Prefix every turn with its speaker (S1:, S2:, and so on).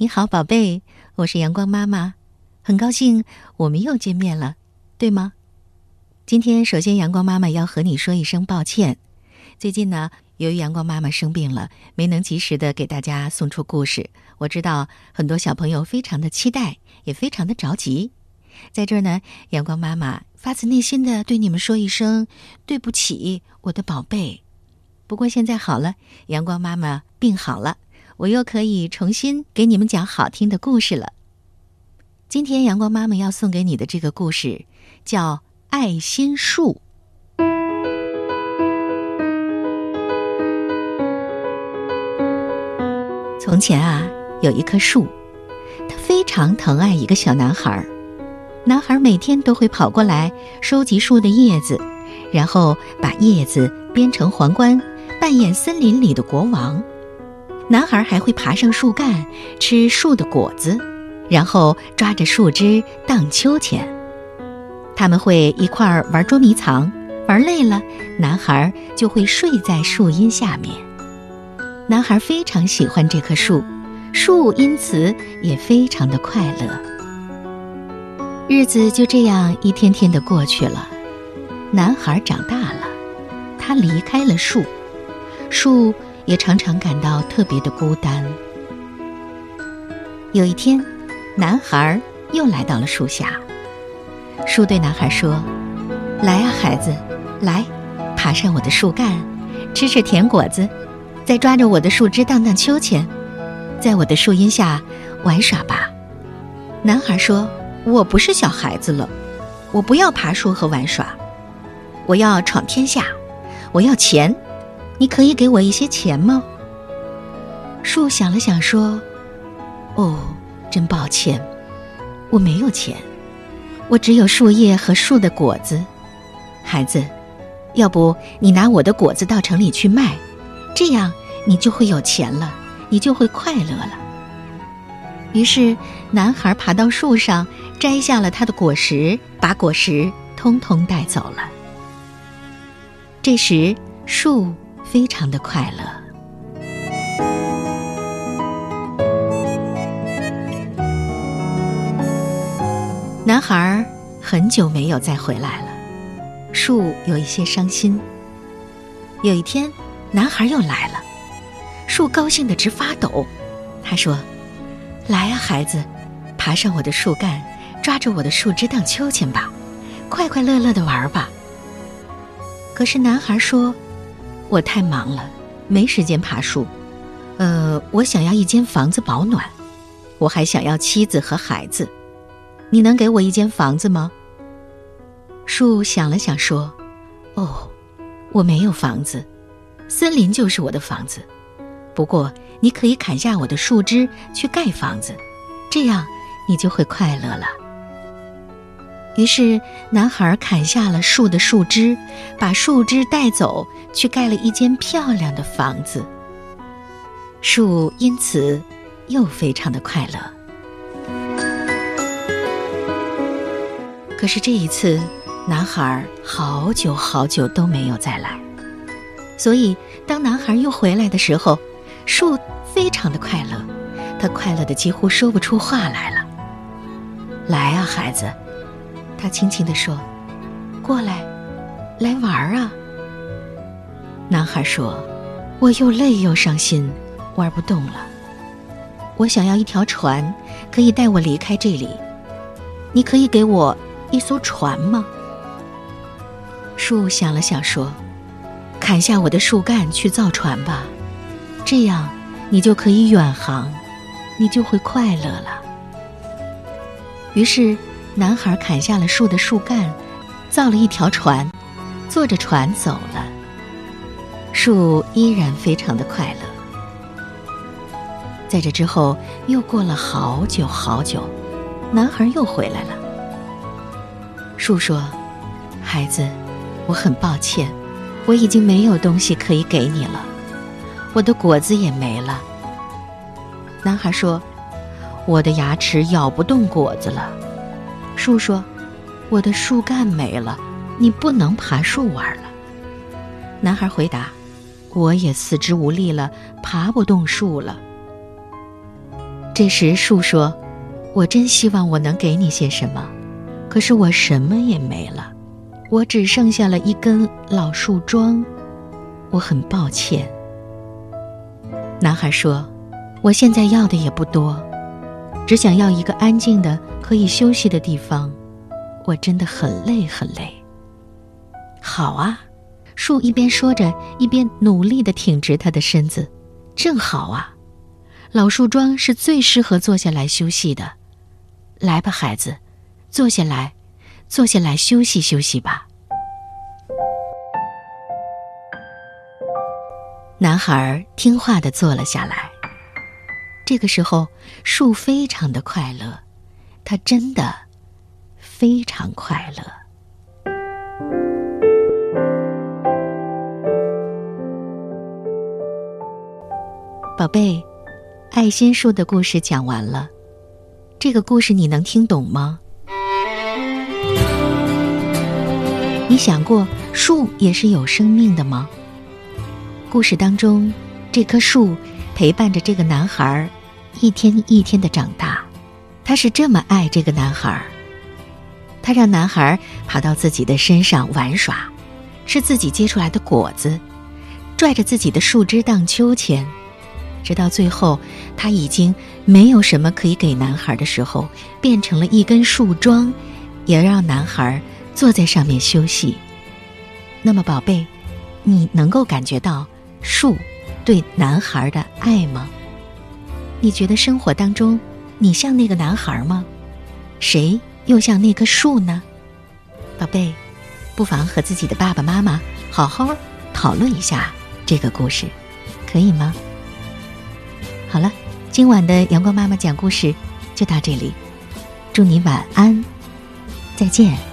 S1: 你好，宝贝，我是阳光妈妈，很高兴我们又见面了，对吗？今天首先，阳光妈妈要和你说一声抱歉。最近呢，由于阳光妈妈生病了，没能及时的给大家送出故事。我知道很多小朋友非常的期待，也非常的着急。在这儿呢，阳光妈妈发自内心的对你们说一声对不起，我的宝贝。不过现在好了，阳光妈妈病好了。我又可以重新给你们讲好听的故事了。今天阳光妈妈要送给你的这个故事叫《爱心树》。从前啊，有一棵树，它非常疼爱一个小男孩。男孩每天都会跑过来收集树的叶子，然后把叶子编成皇冠，扮演森林里的国王。男孩还会爬上树干吃树的果子，然后抓着树枝荡秋千。他们会一块儿玩捉迷藏，玩累了，男孩就会睡在树荫下面。男孩非常喜欢这棵树，树因此也非常的快乐。日子就这样一天天的过去了，男孩长大了，他离开了树，树。也常常感到特别的孤单。有一天，男孩又来到了树下。树对男孩说：“来啊，孩子，来，爬上我的树干，吃吃甜果子，再抓着我的树枝荡荡秋千，在我的树荫下玩耍吧。”男孩说：“我不是小孩子了，我不要爬树和玩耍，我要闯天下，我要钱。”你可以给我一些钱吗？树想了想说：“哦，真抱歉，我没有钱，我只有树叶和树的果子。孩子，要不你拿我的果子到城里去卖，这样你就会有钱了，你就会快乐了。”于是，男孩爬到树上，摘下了他的果实，把果实通通带走了。这时，树。非常的快乐。男孩很久没有再回来了，树有一些伤心。有一天，男孩又来了，树高兴的直发抖。他说：“来啊，孩子，爬上我的树干，抓着我的树枝荡秋千吧，快快乐乐的玩吧。”可是男孩说。我太忙了，没时间爬树。呃，我想要一间房子保暖，我还想要妻子和孩子。你能给我一间房子吗？树想了想说：“哦，我没有房子，森林就是我的房子。不过你可以砍下我的树枝去盖房子，这样你就会快乐了。”于是，男孩砍下了树的树枝，把树枝带走，去盖了一间漂亮的房子。树因此又非常的快乐。可是这一次，男孩好久好久都没有再来。所以，当男孩又回来的时候，树非常的快乐，他快乐的几乎说不出话来了。来啊，孩子。他轻轻地说：“过来，来玩儿啊。”男孩说：“我又累又伤心，玩不动了。我想要一条船，可以带我离开这里。你可以给我一艘船吗？”树想了想说：“砍下我的树干去造船吧，这样你就可以远航，你就会快乐了。”于是。男孩砍下了树的树干，造了一条船，坐着船走了。树依然非常的快乐。在这之后，又过了好久好久，男孩又回来了。树说：“孩子，我很抱歉，我已经没有东西可以给你了，我的果子也没了。”男孩说：“我的牙齿咬不动果子了。”树说：“我的树干没了，你不能爬树玩了。”男孩回答：“我也四肢无力了，爬不动树了。”这时树说：“我真希望我能给你些什么，可是我什么也没了，我只剩下了一根老树桩，我很抱歉。”男孩说：“我现在要的也不多，只想要一个安静的可以休息的地方。我真的很累很累。”好啊，树一边说着，一边努力的挺直他的身子。正好啊，老树桩是最适合坐下来休息的。来吧，孩子，坐下来，坐下来休息休息吧。男孩听话的坐了下来。这个时候，树非常的快乐，他真的非常快乐。宝贝，爱心树的故事讲完了。这个故事你能听懂吗？你想过树也是有生命的吗？故事当中，这棵树陪伴着这个男孩一天一天的长大。他是这么爱这个男孩他让男孩爬到自己的身上玩耍，吃自己结出来的果子，拽着自己的树枝荡秋千。直到最后，他已经没有什么可以给男孩的时候，变成了一根树桩，也让男孩坐在上面休息。那么，宝贝，你能够感觉到树对男孩的爱吗？你觉得生活当中，你像那个男孩吗？谁又像那棵树呢？宝贝，不妨和自己的爸爸妈妈好好讨论一下这个故事，可以吗？好了，今晚的阳光妈妈讲故事就到这里，祝你晚安，再见。